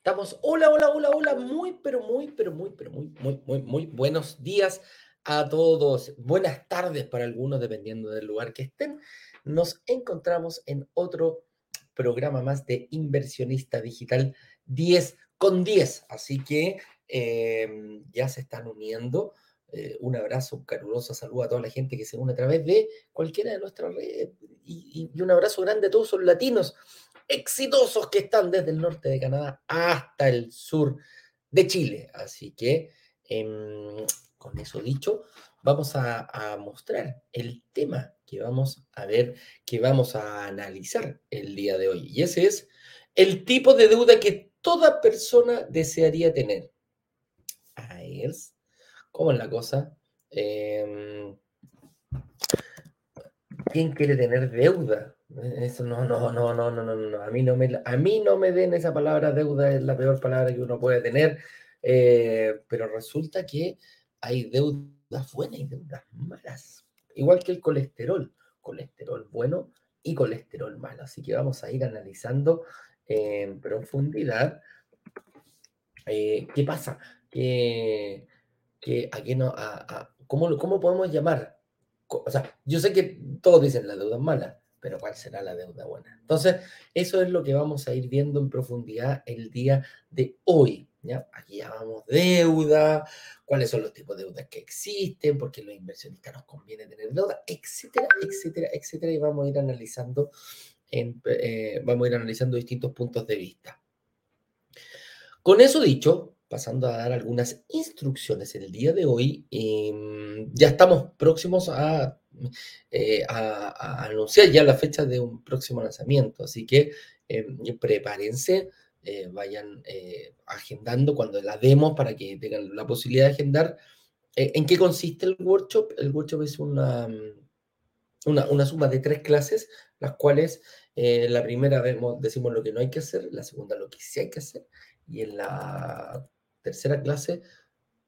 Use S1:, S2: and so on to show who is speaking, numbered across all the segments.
S1: estamos. Hola, hola, hola, hola. Muy, pero muy, pero muy, pero muy, muy, muy, muy buenos días a todos. Buenas tardes para algunos, dependiendo del lugar que estén. Nos encontramos en otro programa más de Inversionista Digital 10 con 10. Así que em, ya se están uniendo. Eh, un abrazo, un caluroso saludo a toda la gente que se une a través de cualquiera de nuestras redes y, y un abrazo grande a todos los latinos exitosos que están desde el norte de Canadá hasta el sur de Chile. Así que, em, con eso dicho, vamos a, a, mostrar el tema que vamos a ver, que vamos a analizar el día de hoy. Y ese es el tipo de deuda que toda persona desearía tener. Ahí es. ¿Cómo es la cosa? Eh, ¿Quién quiere tener deuda? Eso no, no, no, no, no, no, no. A mí no me, a mí no me den esa palabra deuda, es la peor palabra que uno puede tener. Eh, pero resulta que hay deudas buenas y deudas malas. Igual que el colesterol. Colesterol bueno y colesterol malo. Así que vamos a ir analizando en profundidad eh, qué pasa, que, que aquí no, a, a, ¿cómo, ¿cómo podemos llamar? O sea, yo sé que todos dicen la deuda es mala, pero ¿cuál será la deuda buena? Entonces, eso es lo que vamos a ir viendo en profundidad el día de hoy. ¿ya? Aquí llamamos deuda, cuáles son los tipos de deudas que existen, porque los inversionistas nos conviene tener deuda, etcétera, etcétera, etcétera, y vamos a ir analizando, eh, vamos a ir analizando distintos puntos de vista. Con eso dicho, pasando a dar algunas instrucciones el día de hoy, eh, ya estamos próximos a eh, anunciar ya la fecha de un próximo lanzamiento. Así que eh, prepárense, eh, vayan eh, agendando cuando la demos para que tengan la posibilidad de agendar. Eh, ¿En qué consiste el workshop? El workshop es una, una, una suma de tres clases, las cuales la primera vemos, decimos lo que no hay que hacer, la segunda lo que sí hay que hacer, y en la tercera clase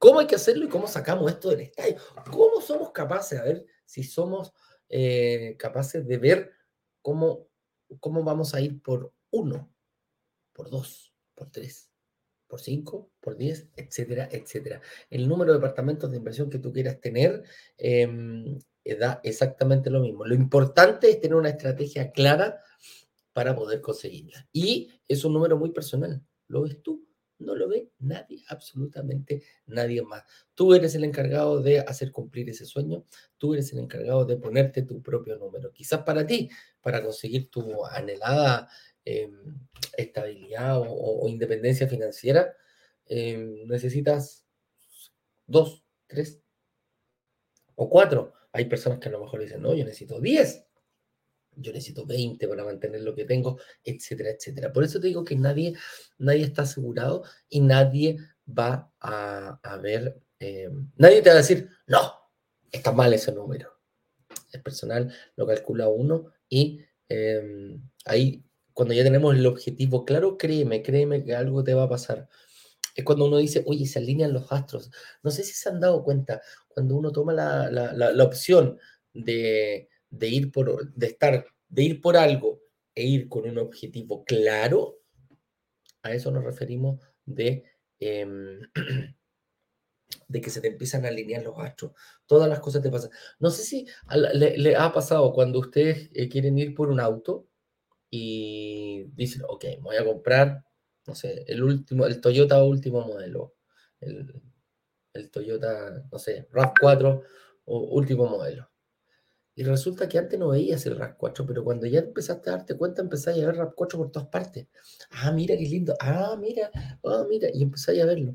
S1: ¿Cómo hay que hacerlo y cómo sacamos esto del estadio? ¿Cómo somos capaces, a ver si somos eh, capaces de ver cómo, cómo vamos a ir por uno, por dos, por tres, por cinco, por diez, etcétera, etcétera? El número de departamentos de inversión que tú quieras tener eh, da exactamente lo mismo. Lo importante es tener una estrategia clara para poder conseguirla. Y es un número muy personal. ¿Lo ves tú? No lo ve nadie, absolutamente nadie más. Tú eres el encargado de hacer cumplir ese sueño, tú eres el encargado de ponerte tu propio número. Quizás para ti, para conseguir tu anhelada eh, estabilidad o, independencia financiera, eh, necesitas dos, tres o cuatro. Hay personas que a lo mejor dicen, no, yo necesito diez yo necesito 20 para mantener lo que tengo, etcétera, etcétera. Por eso te digo que nadie, nadie está asegurado y nadie va a, a ver, eh, nadie te va a decir, no, está mal ese número. El personal lo calcula uno y eh, ahí, cuando ya tenemos el objetivo claro, créeme, créeme que algo te va a pasar. Es cuando uno dice, oye, se alinean los astros. No sé si se han dado cuenta, cuando uno toma la, la, la, la opción de, de ir por, de estar, de ir por algo e ir con un objetivo claro, a eso nos referimos de, eh, de que se te empiezan a alinear los astros. Todas las cosas te pasan. No sé si le, ha pasado cuando ustedes eh, quieren ir por un auto y dicen, ok, voy a comprar, no sé, el último, el Toyota último modelo, el, el Toyota, no sé, RAV4 o último modelo. Y resulta que antes no veías el RAV4, pero cuando ya empezaste a darte cuenta, empezaste a ver RAV4 por todas partes. Ah, mira qué lindo. Ah, mira. Ah, mira. Y empezáis a verlo.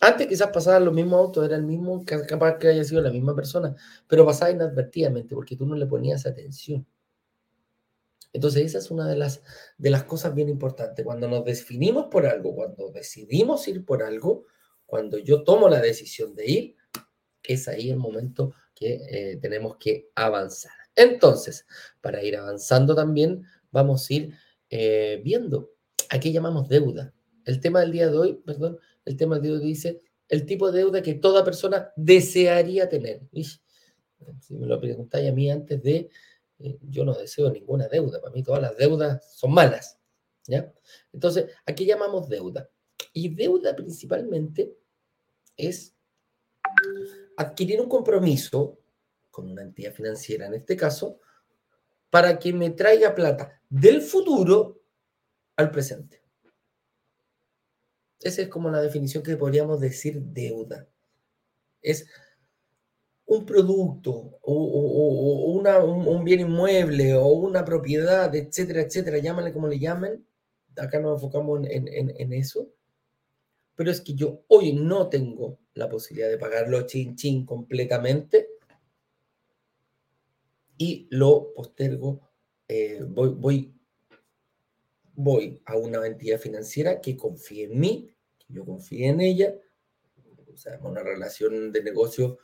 S1: Antes quizás pasaban los mismos autos, era el mismo, capaz que haya sido la misma persona, pero pasaba inadvertidamente porque tú no le ponías atención. Entonces esa es una de las, de las cosas bien importantes. Cuando nos definimos por algo, cuando decidimos ir por algo, cuando yo tomo la decisión de ir, es ahí el momento que eh, tenemos que avanzar. Entonces, para ir avanzando también, vamos a ir eh, viendo a qué llamamos deuda. El tema del día de hoy, perdón, el tema del día de hoy dice el tipo de deuda que toda persona desearía tener. Si me lo preguntáis a mí antes de, eh, yo no deseo ninguna deuda, para mí todas las deudas son malas. ¿ya? Entonces, ¿a qué llamamos deuda? Y deuda principalmente es adquirir un compromiso con una entidad financiera, en este caso, para que me traiga plata del futuro al presente. Esa es como la definición que podríamos decir deuda. Es un producto o, un, bien inmueble o una propiedad, etcétera, etcétera, llámale como le llamen. Acá nos enfocamos en, en eso. Pero es que yo hoy no tengo la posibilidad de pagarlo chin chin completamente y lo postergo. Eh, voy, voy, voy a una entidad financiera que confíe en mí, que yo confíe en ella, o sea, una relación de negocio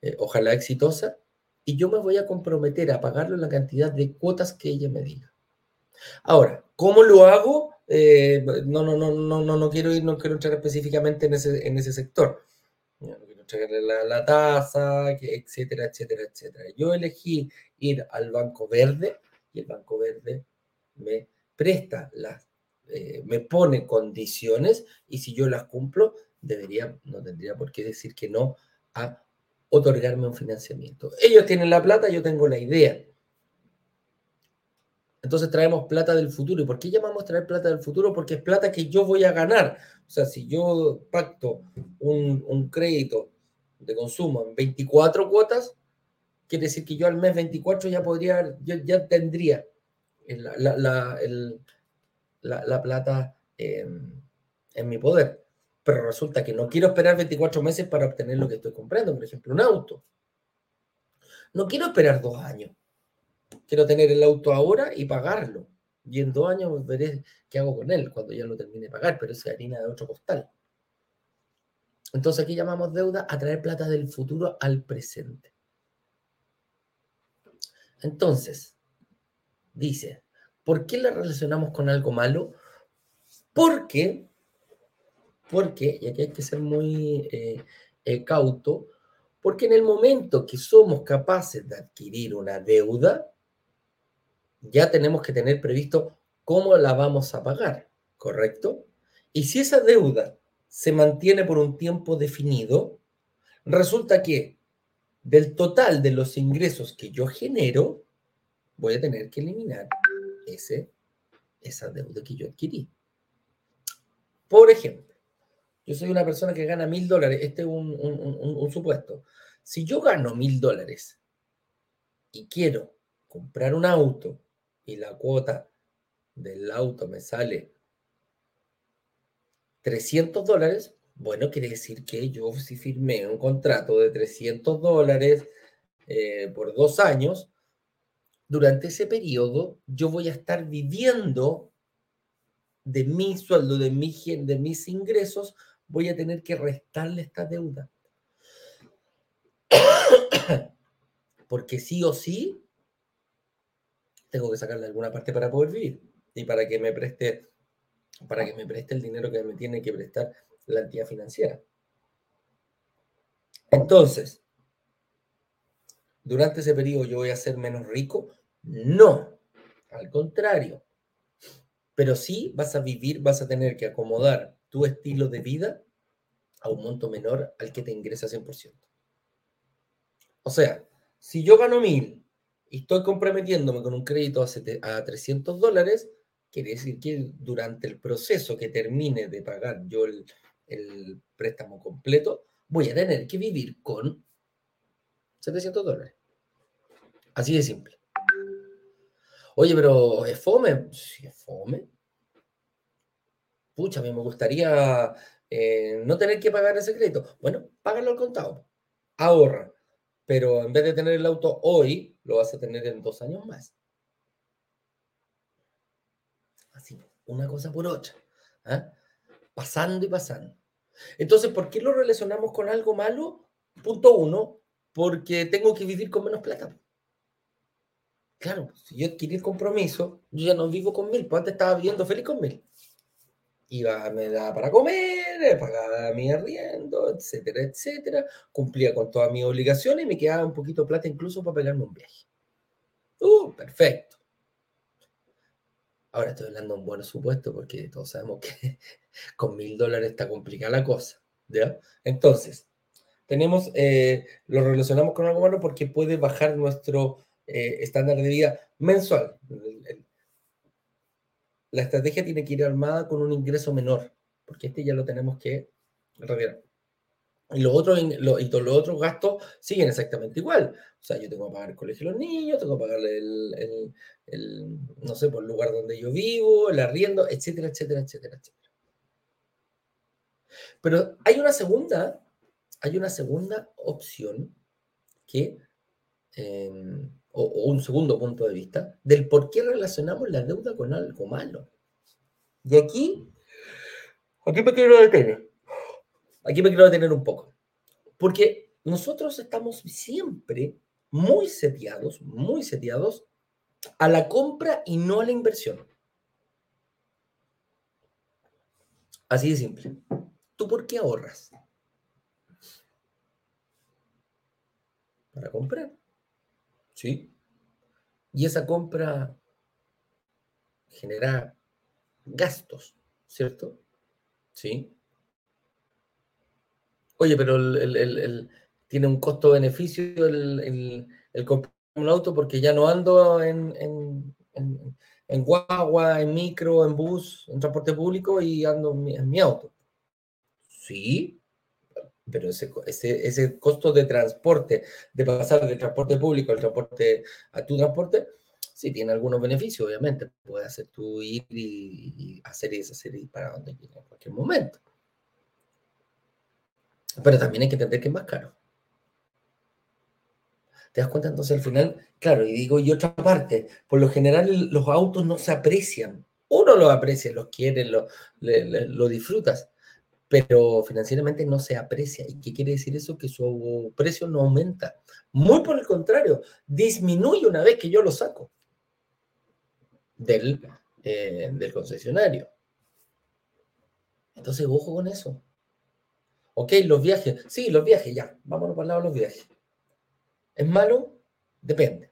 S1: eh, ojalá exitosa, y yo me voy a comprometer a pagarlo en la cantidad de cuotas que ella me diga. Ahora, ¿cómo lo hago? Eh, no, no, no, no, no, no quiero ir, no quiero entrar específicamente en ese, en ese sector. Entregarle la, la tasa, etcétera, etcétera, etcétera. Yo elegí ir al Banco Verde y el Banco Verde me presta las, eh, me pone condiciones y si yo las cumplo, debería, no tendría por qué decir que no a otorgarme un financiamiento. Ellos tienen la plata, yo tengo la idea. Entonces traemos plata del futuro. ¿Y por qué llamamos traer plata del futuro? Porque es plata que yo voy a ganar. O sea, si yo pacto un, crédito de consumo en 24 cuotas, quiere decir que yo al mes 24 ya podría, yo ya tendría la, la, plata en mi poder. Pero resulta que no quiero esperar 24 meses para obtener lo que estoy comprando, por ejemplo, un auto. No quiero esperar dos años. Quiero tener el auto ahora y pagarlo. Y en dos años veré qué hago con él cuando ya lo termine de pagar, pero es harina de otro costal. Entonces aquí llamamos deuda a traer plata del futuro al presente. Entonces, dice, ¿por qué la relacionamos con algo malo? Porque, porque, y aquí hay que ser muy eh, eh, cauto, porque en el momento que somos capaces de adquirir una deuda, ya tenemos que tener previsto cómo la vamos a pagar, ¿correcto? Y si esa deuda se mantiene por un tiempo definido, resulta que del total de los ingresos que yo genero, voy a tener que eliminar ese, esa deuda que yo adquirí. Por ejemplo, yo soy una persona que gana mil dólares, este es un, un supuesto. Si yo gano mil dólares y quiero comprar un auto y la cuota del auto me sale 300 dólares, bueno, quiere decir que yo si firmé un contrato de 300 dólares eh, por dos años, durante ese periodo yo voy a estar viviendo de mi sueldo, de, mi, de mis ingresos, voy a tener que restarle esta deuda. Porque sí o sí, tengo que sacarle alguna parte para poder vivir y para que me preste, para que me preste el dinero que me tiene que prestar la entidad financiera. Entonces, ¿durante ese periodo yo voy a ser menos rico? No, al contrario. Pero sí vas a vivir, vas a tener que acomodar tu estilo de vida a un monto menor al que te ingresa 100%. O sea, si yo gano mil y estoy comprometiéndome con un crédito a, 300 dólares, quiere decir que durante el proceso que termine de pagar yo el, préstamo completo, voy a tener que vivir con 700 dólares. Así de simple. Oye, pero ¿es fome? Sí, es fome. Pucha, a mí me gustaría eh, no tener que pagar ese crédito. Bueno, págalo al contado. Ahorra. Pero en vez de tener el auto hoy, lo vas a tener en dos años más. Así, una cosa por otra. ¿ah? Pasando y pasando. Entonces, ¿por qué lo relacionamos con algo malo? Punto uno, porque tengo que vivir con menos plata. Claro, si yo adquirí el compromiso, yo ya no vivo con mil, pues antes estaba viviendo feliz con mil. iba, me daba para comer, pagaba mi arriendo, etcétera, etcétera, cumplía con todas mis obligaciones y me quedaba un poquito de plata incluso para pegarme un viaje. ¡Uh! Perfecto. Ahora estoy hablando de un buen supuesto porque todos sabemos que con mil dólares está complicada la cosa. ¿ya? Entonces, tenemos, eh, lo relacionamos con algo malo porque puede bajar nuestro eh, estándar de vida mensual. La estrategia tiene que ir armada con un ingreso menor, porque este ya lo tenemos que retirar. Y los otros, y los otros gastos siguen exactamente igual. O sea, yo tengo que pagar el colegio de los niños, tengo que pagar el, el, no sé, por el lugar donde yo vivo, el arriendo, etcétera, etcétera, etcétera, etcétera. Pero hay una segunda, hay una segunda opción que, em, o, o, un segundo punto de vista, del por qué relacionamos la deuda con algo malo. Y aquí, aquí me quiero detener. Aquí me quiero detener un poco. Porque nosotros estamos siempre muy seteados, muy seteados a la compra y no a la inversión. Así de simple. ¿Tú por qué ahorras? Para comprar. ¿Sí? Y esa compra genera gastos, ¿cierto? ¿Sí? Oye, pero el, tiene un costo-beneficio el, comprar un auto porque ya no ando en, en, guagua, en micro, en bus, en transporte público y ando en mi, auto. Sí, pero ese, ese, ese, costo de transporte, de pasar del transporte público al transporte a tu transporte, sí tiene algunos beneficios, obviamente. Puedes hacer tu ir y, hacer y deshacer y para donde quieras en cualquier momento. Pero también hay que entender que es más caro. ¿Te das cuenta? Entonces al final, claro, y digo, y otra parte, por lo general los autos no se aprecian. Uno los aprecia, los quiere, lo, disfrutas, pero financieramente no se aprecia. ¿Y qué quiere decir eso? Que su precio no aumenta. Muy por el contrario, disminuye una vez que yo lo saco del, eh, del concesionario. Entonces, ojo con eso. Ok, los viajes. Sí, los viajes, ya. Vámonos para el lado de los viajes. ¿Es malo? Depende.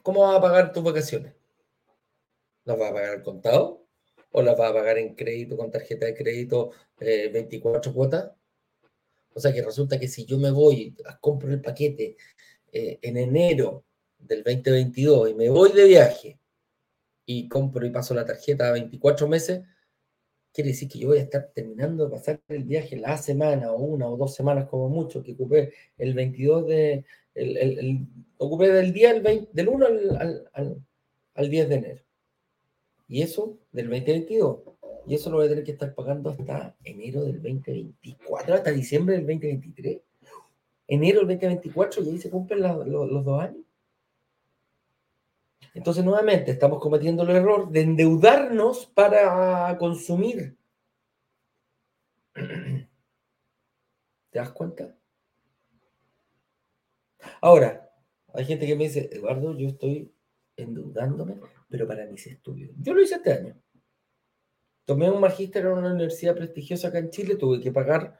S1: ¿Cómo vas a pagar tus vacaciones? ¿Las vas a pagar al contado? ¿O las vas a pagar en crédito con tarjeta de crédito 24 eh, cuotas? O sea que resulta que si yo me voy, compro el paquete eh, en enero del 2022 y me voy de viaje y compro y paso la tarjeta a 24 meses, quiere decir que yo voy a estar terminando de pasar el viaje la semana o una o dos semanas como mucho, que ocupé el 22 de, el, el, ocupé del día del, del 1 al, al, al, 10 de enero. Y eso del 2022. Y eso lo voy a tener que estar pagando hasta enero del 2024, hasta diciembre del 2023. Enero del 2024 y ahí se cumplen los dos años. Entonces, nuevamente, estamos cometiendo el error de endeudarnos para consumir. ¿Te das cuenta? Ahora, hay gente que me dice, Eduardo, yo estoy endeudándome, pero para mis estudios. Yo lo hice este año. Tomé un magíster en una universidad prestigiosa acá en Chile, tuve que pagar,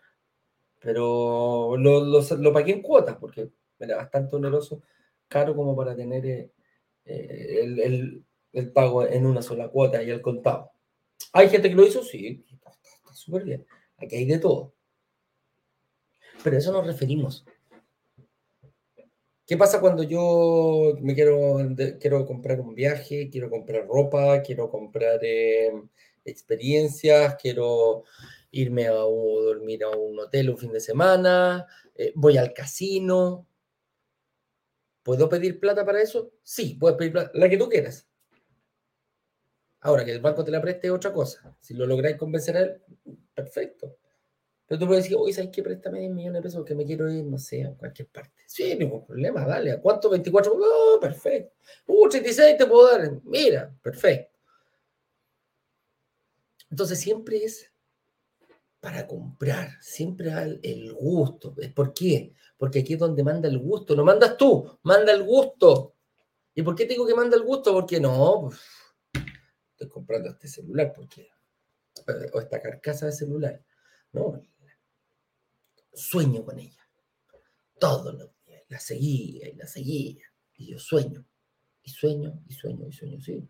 S1: pero lo, lo pagué en cuotas porque era bastante oneroso, caro como para tener eh, eh, el, pago en una sola cuota y el contado. ¿Hay gente que lo hizo? Sí, está, súper bien. Aquí hay de todo. Pero a eso nos referimos. ¿Qué pasa cuando yo me quiero, quiero comprar un viaje, quiero comprar ropa, quiero comprar eh, experiencias, quiero irme a dormir a un hotel un fin de semana, eh, voy al casino, ¿Puedo pedir plata para eso? Sí, puedes pedir plata, la que tú quieras. Ahora, que el banco te la preste es otra cosa. Si lo lográis convencer a él, perfecto. Pero tú puedes decir, oye, ¿sabes qué? Préstame 10 millones de pesos que me quiero ir, no sé, a cualquier parte. Sí, ningún problema, dale. ¿A cuánto? 24. Oh, perfecto. Uh, 36 te puedo dar. Mira, perfecto. Entonces siempre es para comprar, siempre el, el gusto. ¿Por qué? Porque aquí es donde manda el gusto. No mandas tú, manda el gusto. ¿Y por qué te digo que manda el gusto? Porque no, pues, estoy comprando este celular porque eh, o esta carcasa de celular. No, sueño con ella. Todos los días. La seguía y la seguía. Y yo sueño. Y sueño, y sueño, y sueño, sí.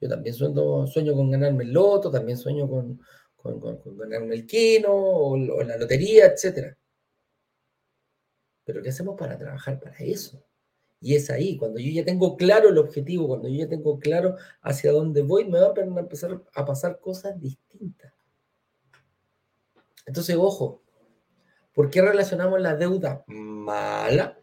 S1: Yo también sueño, sueño con ganarme el loto, también sueño con, con, el quino o, o la lotería, etc. Pero ¿qué hacemos para trabajar para eso? Y es ahí, cuando yo ya tengo claro el objetivo, cuando yo ya tengo claro hacia dónde voy, me van a empezar a pasar cosas distintas. Entonces, ojo, ¿por qué relacionamos la deuda mala?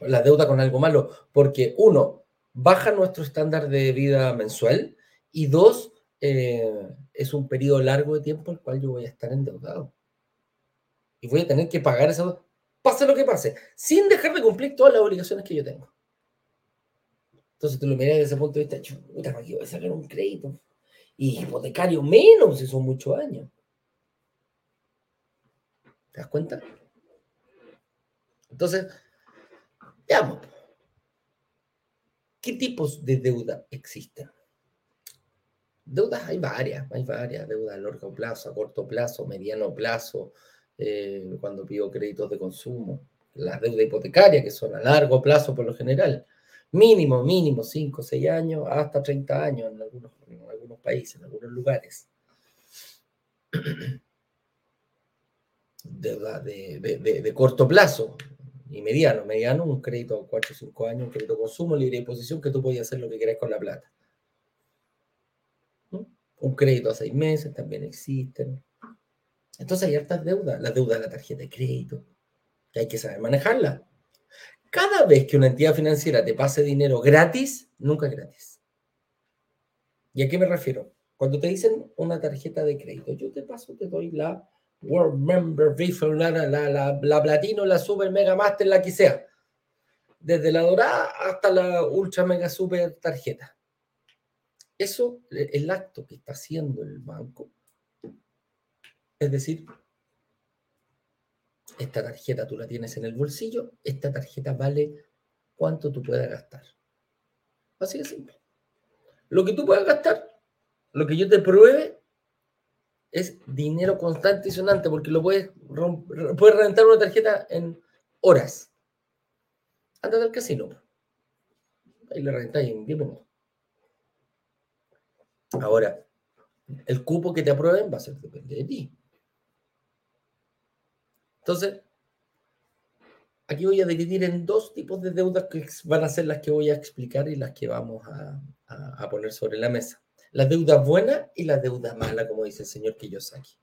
S1: La deuda con algo malo. Porque uno, baja nuestro estándar de vida mensual y dos, eh, es un periodo largo de tiempo el cual yo voy a estar endeudado. Y voy a tener que pagar esa pase lo que pase, sin dejar de cumplir todas las obligaciones que yo tengo. Entonces tú lo miras desde ese punto de vista, puta, ¿para qué voy a sacar un crédito? Y hipotecario menos, si son muchos años. ¿Te das cuenta? Entonces, veamos. ¿Qué tipos de deuda existen? Deudas hay varias, hay varias, deudas a largo plazo, a corto plazo, mediano plazo, eh, cuando pido créditos de consumo, las deudas hipotecarias, que son a largo plazo por lo general, mínimo, mínimo 5, 6 años, hasta 30 años en algunos, algunos países, en algunos lugares. Deuda de, de, de, corto plazo y mediano. Mediano, un crédito a 4 o 5 años, un crédito de consumo, libre de disposición, que tú puedes hacer lo que quieras con la plata. Un crédito a 6 meses también existen. Entonces hay hartas deudas, la deuda de la tarjeta de crédito, que hay que saber manejarla. Cada vez que una entidad financiera te pase dinero gratis, nunca es gratis. ¿Y a qué me refiero? Cuando te dicen una tarjeta de crédito, yo te paso, te doy la World Member Visa, la, la, la, Platino, la Super Mega Master, la que sea. Desde la dorada hasta la Ultra Mega Super tarjeta. Eso, el acto que está haciendo el banco, es decir, esta tarjeta tú la tienes en el bolsillo, esta tarjeta vale cuánto tú puedas gastar. Así de simple. Lo que tú puedas gastar, lo que yo te pruebe, es dinero constante y sonante, porque lo puedes, puedes rentar una tarjeta en horas. Anda al casino. Ahí le rentáis en 10 minutos. Ahora, el cupo que te aprueben va a ser depende de ti. Entonces, aquí voy a dividir en dos tipos de deudas que van a ser las que voy a explicar y las que vamos a, poner sobre la mesa. La deuda buena y la deuda mala, como dice el señor Kiyosaki.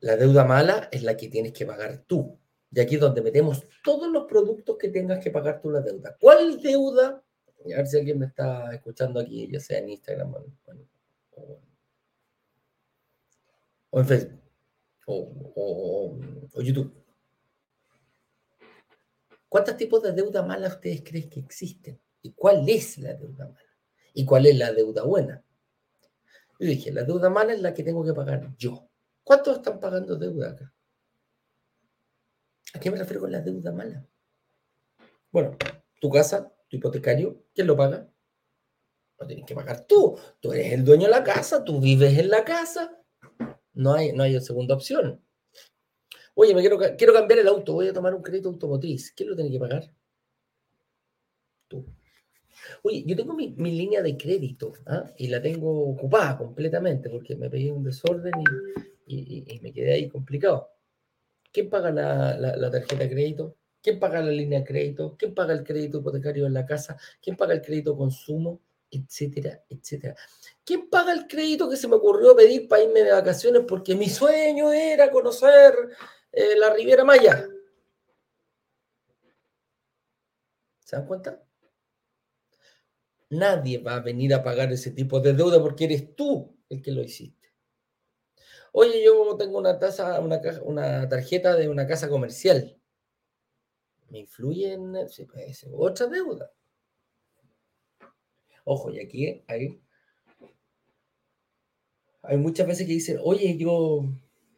S1: La deuda mala es la que tienes que pagar tú. Y aquí es donde metemos todos los productos que tengas que pagar tú la deuda. ¿Cuál deuda? A ver si alguien me está escuchando aquí, ya sea en Instagram o en Facebook o, YouTube. ¿Cuántos tipos de deuda mala ustedes creen que existen? ¿Y cuál es la deuda mala? ¿Y cuál es la deuda buena? Yo dije, la deuda mala es la que tengo que pagar yo. ¿Cuántos están pagando deuda acá? ¿A qué me refiero con la deuda mala? Bueno, tu casa, tu hipotecario, ¿quién lo paga? Lo tienes que pagar tú. Tú eres el dueño de la casa, tú vives en la casa, no hay, no hay segunda opción. Oye, me quiero, quiero cambiar el auto, voy a tomar un crédito automotriz. ¿Quién lo tiene que pagar? Tú. Oye, yo tengo mi, línea de crédito ¿ah? y la tengo ocupada completamente porque me pedí un desorden y, me quedé ahí complicado. ¿Quién paga la, la, tarjeta de crédito? ¿Quién paga la línea de crédito? ¿Quién paga el crédito hipotecario en la casa? ¿Quién paga el crédito consumo? Etcétera, etcétera. ¿Quién paga el crédito que se me ocurrió pedir para irme de vacaciones porque mi sueño era conocer eh, la Riviera Maya? ¿Se dan cuenta? Nadie va a venir a pagar ese tipo de deuda porque eres tú el que lo hiciste. Oye, yo tengo una, una, una tarjeta de una casa comercial. ¿Me influye en sí, otra? Ojo, y aquí hay hay muchas veces que dicen, oye, yo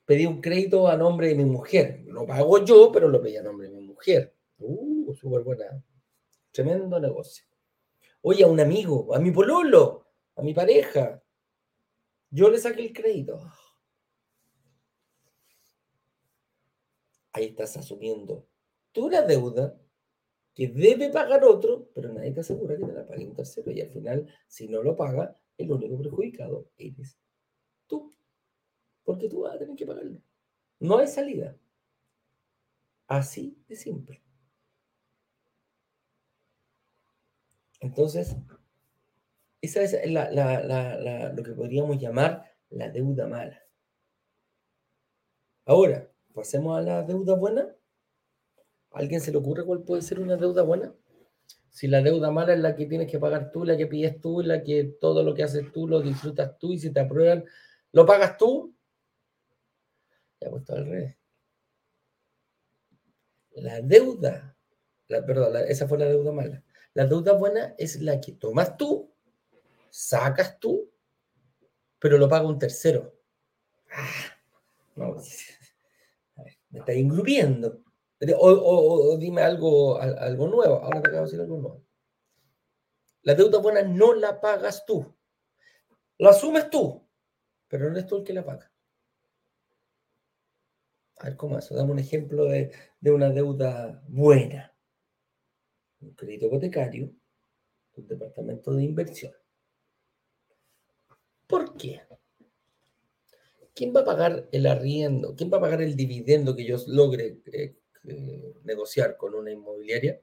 S1: pedí un crédito a nombre de mi mujer. Lo pago yo, pero lo pedí a nombre de mi mujer. Uh, súper buena. Tremendo negocio. Oye, a un amigo, a mi pololo. a mi pareja. Yo le saqué el crédito. Ahí estás asumiendo la deuda que debe pagar otro, pero nadie te asegura que te la pague un tercero. Y al final, si no lo paga, el único perjudicado eres tú. Porque tú vas a tener que pagarlo. No hay salida. Así de simple. Entonces, esa es lo que podríamos llamar la deuda mala. Ahora, pasemos a la deuda buena. Alguien se le ocurre cuál puede ser una deuda buena? Si la deuda mala es la que tienes que pagar tú, la que pides tú, la que todo lo que haces tú lo disfrutas tú y si te aprueban, lo pagas tú. Ya puesto al revés. La deuda, la, perdón, esa fue la deuda mala. La deuda buena es la que tomas tú, sacas tú, pero lo paga un tercero. Ah, no, me está ingrupiendo. O, dime algo, algo nuevo. Ahora te acabo de decir algo nuevo. La deuda buena no la pagas tú. La asumes tú, pero no eres tú el que la paga. A ver, ¿cómo eso? Dame un ejemplo de, una deuda buena. Un crédito hipotecario, un departamento de inversión. ¿Por qué? ¿Quién va a pagar el arriendo? ¿Quién va a pagar el dividendo que yo logre eh, eh, negociar con una inmobiliaria?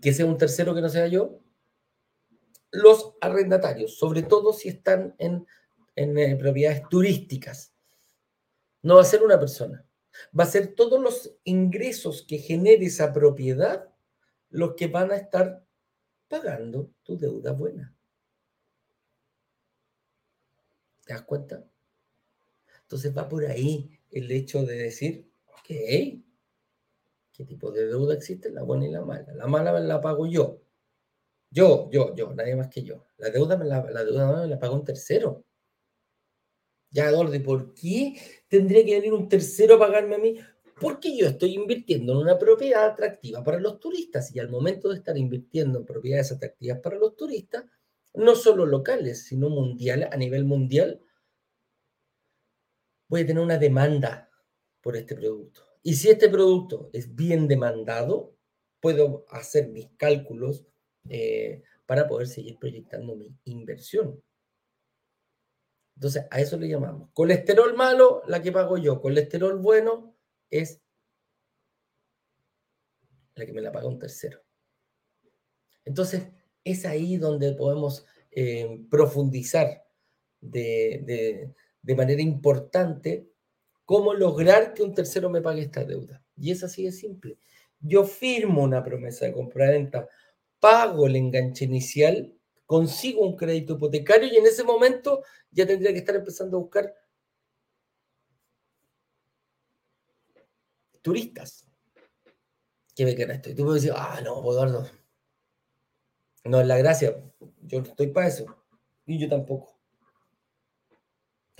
S1: ¿Que sea un tercero que no sea yo? Los arrendatarios, sobre todo si están en en eh, propiedades turísticas. No va a ser una persona. Va a ser todos los ingresos que genere esa propiedad los que van a estar pagando tu deuda buena. ¿Te das cuenta? Entonces va por ahí el hecho de decir, ok, ¿qué tipo de deuda existe? La buena y la mala. La mala me la pago yo. Yo, yo, yo, nadie más que yo. La deuda me la, la deuda me la paga un tercero. Ya, Eduardo, por qué tendría que venir un tercero a pagarme a mí? Porque yo estoy invirtiendo en una propiedad atractiva para los turistas y al momento de estar invirtiendo en propiedades atractivas para los turistas, no solo locales, sino mundiales, a nivel mundial, voy a tener una demanda por este producto. Y si este producto es bien demandado, puedo hacer mis cálculos eh, para poder seguir proyectando mi inversión. Entonces, a eso le llamamos. Colesterol malo, la que pago yo. Colesterol bueno es la que me la paga un tercero. Entonces, es ahí donde podemos eh, profundizar de, de manera importante cómo lograr que un tercero me pague esta deuda. Y es así de simple. Yo firmo una promesa de compra-venta, pago el enganche inicial consigo un crédito hipotecario y en ese momento ya tendría que estar empezando a buscar turistas que me quieran esto. Y tú puedes decir, ah, no, Eduardo, no es la gracia, yo no estoy para eso. Y yo tampoco.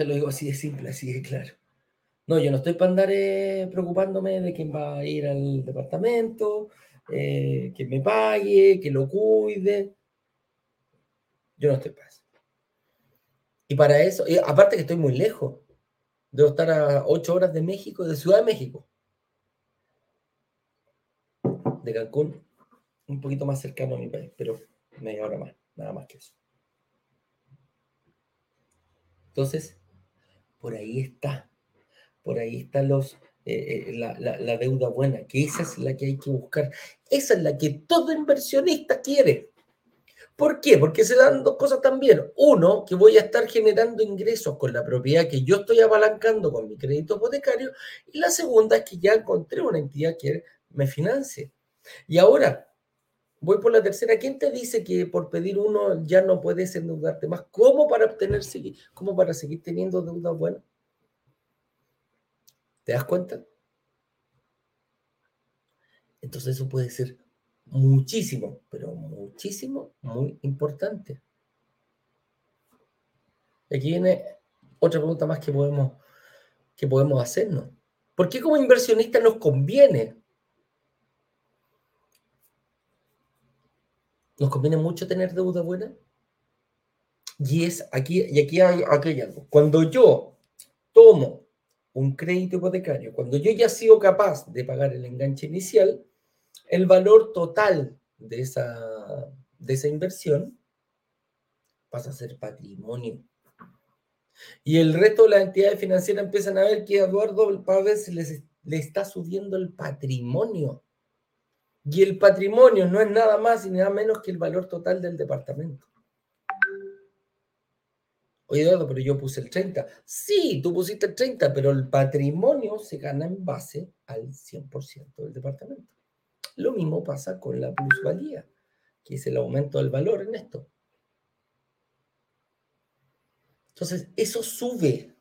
S1: Te lo digo así de simple, así de claro. No, yo no estoy para andar eh, preocupándome de quién va a ir al departamento, eh, que me pague, que lo cuide. Yo no estoy para eso. Y para eso, aparte que estoy muy lejos, debo estar a ocho horas de México, de Ciudad de México. De Cancún, un poquito más cercano a mi país, pero media hora más, nada más que eso. Entonces, por ahí está, por ahí está los, eh, eh, la, la, deuda buena, que esa es la que hay que buscar. Esa es la que todo inversionista quiere. ¿Por qué? Porque se dan dos cosas también. Uno, que voy a estar generando ingresos con la propiedad que yo estoy apalancando con mi crédito hipotecario. Y la segunda es que ya encontré una entidad que me financie. Y ahora, voy por la tercera. ¿Quién te dice que por pedir uno ya no puedes endeudarte más? ¿Cómo para obtener, cómo para seguir teniendo deuda buena? ¿Te das cuenta? Entonces eso puede ser muchísimo, pero muchísimo, muy importante. Aquí viene otra pregunta más que podemos, que podemos hacernos. ¿Por qué como inversionista nos conviene nos conviene mucho tener deuda buena. Y es aquí, y aquí hay, algo. Cuando yo tomo un crédito hipotecario, cuando yo ya he sido capaz de pagar el enganche inicial, el valor total de esa, de esa inversión pasa a ser patrimonio. Y el resto de las entidades financieras empiezan a ver que Eduardo Pávez les, le está subiendo el patrimonio. Y el patrimonio no es nada más y nada menos que el valor total del departamento. Oye, Eduardo, pero yo puse el 30. Sí, tú pusiste el 30, pero el patrimonio se gana en base al 100% del departamento. Lo mismo pasa con la plusvalía, que es el aumento del valor en esto. Entonces, eso sube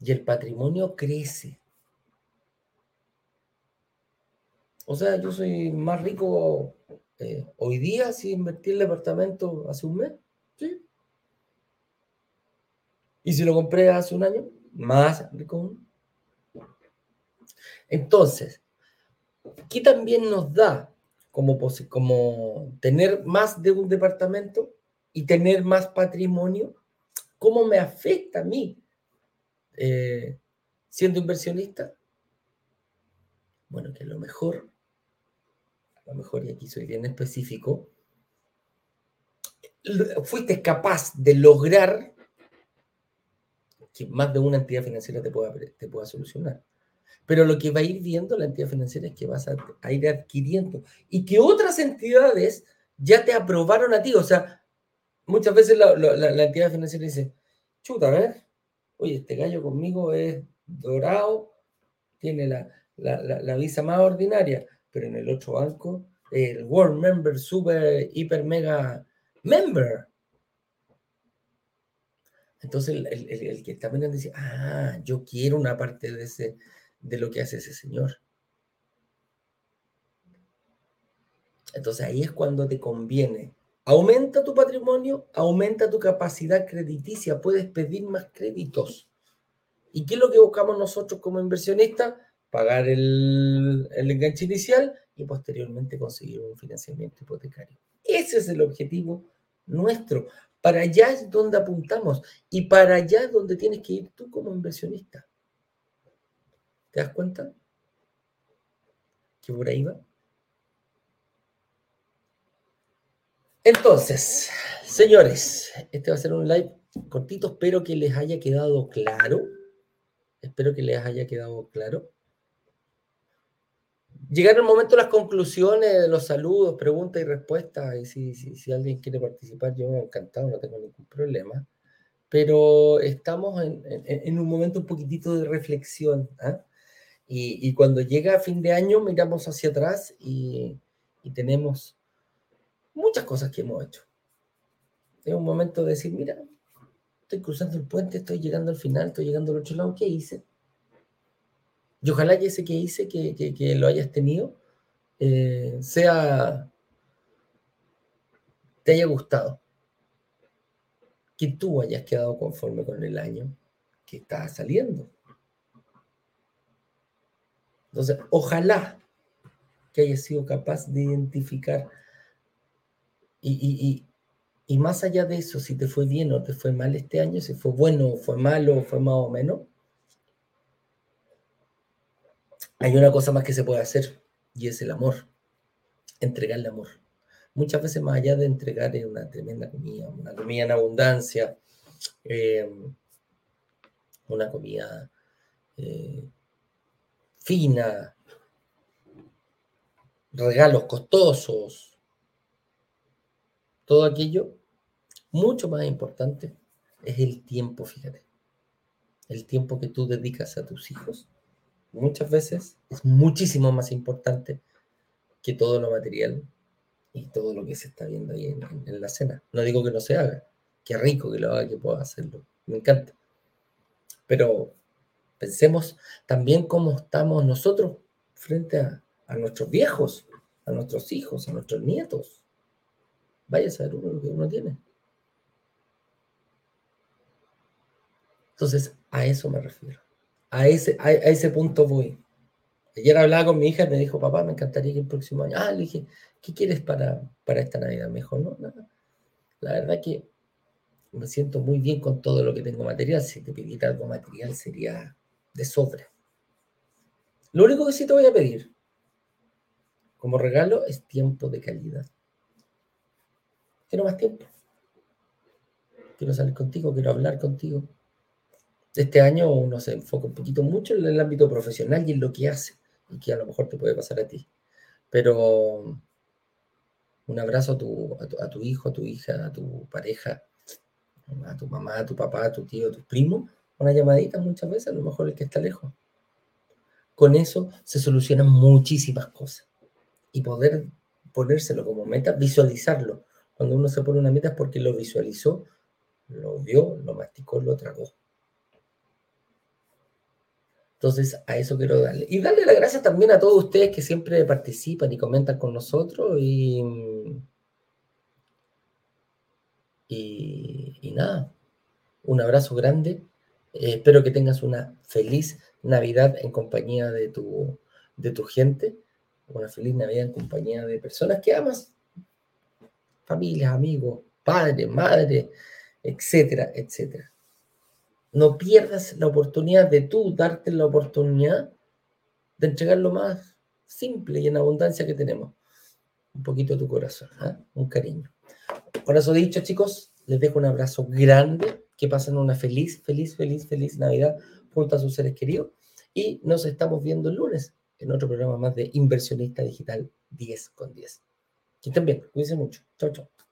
S1: y el patrimonio crece. O sea, yo soy más rico eh, hoy día si invertí el departamento hace un mes. Sí. Y si lo compré hace un año, más rico. Entonces, ¿qué también nos da como, como tener más de un departamento y tener más patrimonio? ¿Cómo me afecta a mí eh, siendo inversionista? Bueno, que lo mejor a lo mejor, y aquí soy bien específico, fuiste capaz de lograr que más de una entidad financiera te pueda, te pueda solucionar. Pero lo que va a ir viendo la entidad financiera es que vas a, ir adquiriendo y que otras entidades ya te aprobaron a ti. O sea, muchas veces la, entidad financiera dice, chuta, a ver, oye, este gallo conmigo es dorado, tiene la, la visa más ordinaria pero en el otro banco, el World Member Super Hiper Mega Member. Entonces el, que está mirando dice, ah, yo quiero una parte de, ese, de lo que hace ese señor. Entonces ahí es cuando te conviene. Aumenta tu patrimonio, aumenta tu capacidad crediticia, puedes pedir más créditos. ¿Y qué es lo que buscamos nosotros como inversionistas? Pagar el, enganche inicial y posteriormente conseguir un financiamiento hipotecario. Ese es el objetivo nuestro. Para allá es donde apuntamos y para allá es donde tienes que ir tú como inversionista. ¿Te das cuenta? Que por ahí va. Entonces, señores, este va a ser un live cortito. Espero que les haya quedado claro. Espero que les haya quedado claro. Llegar el momento de las conclusiones, de los saludos, preguntas y respuestas. Y si, si, alguien quiere participar, yo encantado, no tengo ningún problema. Pero estamos en, un momento un poquitito de reflexión. ¿ah? Y, cuando llega fin de año, miramos hacia atrás y, y tenemos muchas cosas que hemos hecho. Es un momento de decir, mira, estoy cruzando el puente, estoy llegando al final, estoy llegando al otro lado, ¿qué hice? Y ojalá que ese que hice, que, lo hayas tenido, eh, sea, te haya gustado. Que tú hayas quedado conforme con el año que está saliendo. Entonces, ojalá que hayas sido capaz de identificar y, y, más allá de eso, si te fue bien o te fue mal este año, si fue bueno o fue malo o fue más o menos, hay una cosa más que se puede hacer y es el amor, entregarle amor. Muchas veces más allá de entregar una tremenda comida, una comida en abundancia, em, una comida eh, fina, regalos costosos, todo aquello, mucho más importante es el tiempo, fíjate. El tiempo que tú dedicas a tus hijos muchas veces es muchísimo más importante que todo lo material y todo lo que se está viendo ahí en, la cena. No digo que no se haga, qué rico que lo haga, que pueda hacerlo, me encanta. Pero pensemos también cómo estamos nosotros frente a, a nuestros viejos, a nuestros hijos, a nuestros nietos. Vaya a saber uno lo que uno tiene. Entonces, a eso me refiero. A ese, a, ese punto voy. Ayer hablaba con mi hija y me dijo, papá, me encantaría que el próximo año. Ah, le dije, ¿qué quieres para, para esta Navidad? Me dijo, no, nada. La verdad que me siento muy bien con todo lo que tengo material. Si te pidiera algo material sería de sobre. Lo único que sí te voy a pedir como regalo es tiempo de calidad. Quiero más tiempo. Quiero salir contigo, quiero hablar contigo. Este año uno se enfoca un poquito mucho en el ámbito profesional y en lo que hace, y que a lo mejor te puede pasar a ti. Pero un abrazo a tu, a tu, hijo, a tu hija, a tu pareja, a tu mamá, a tu papá, a tu tío, a tu primo, una llamadita muchas veces, a lo mejor el que está lejos. Con eso se solucionan muchísimas cosas. Y poder ponérselo como meta, visualizarlo. Cuando uno se pone una meta es porque lo visualizó, lo vio, lo masticó, lo tragó. Entonces, a eso quiero darle. Y darle las gracias también a todos ustedes que siempre participan y comentan con nosotros. Y, y, nada, un abrazo grande. Eh, espero que tengas una feliz Navidad en compañía de tu, de tu gente. Una feliz Navidad en compañía de personas que amas. Familias, amigos, padres, madres, etcétera, etcétera no pierdas la oportunidad de tú darte la oportunidad de entregar lo más simple y en abundancia que tenemos. Un poquito de tu corazón, ¿eh? un cariño. Con eso dicho, chicos, les dejo un abrazo grande, que pasen una feliz, feliz, feliz, feliz Navidad junto a sus seres queridos y nos estamos viendo el lunes en otro programa más de Inversionista Digital 10 con 10. Que estén bien, cuídense mucho. Chao, chao.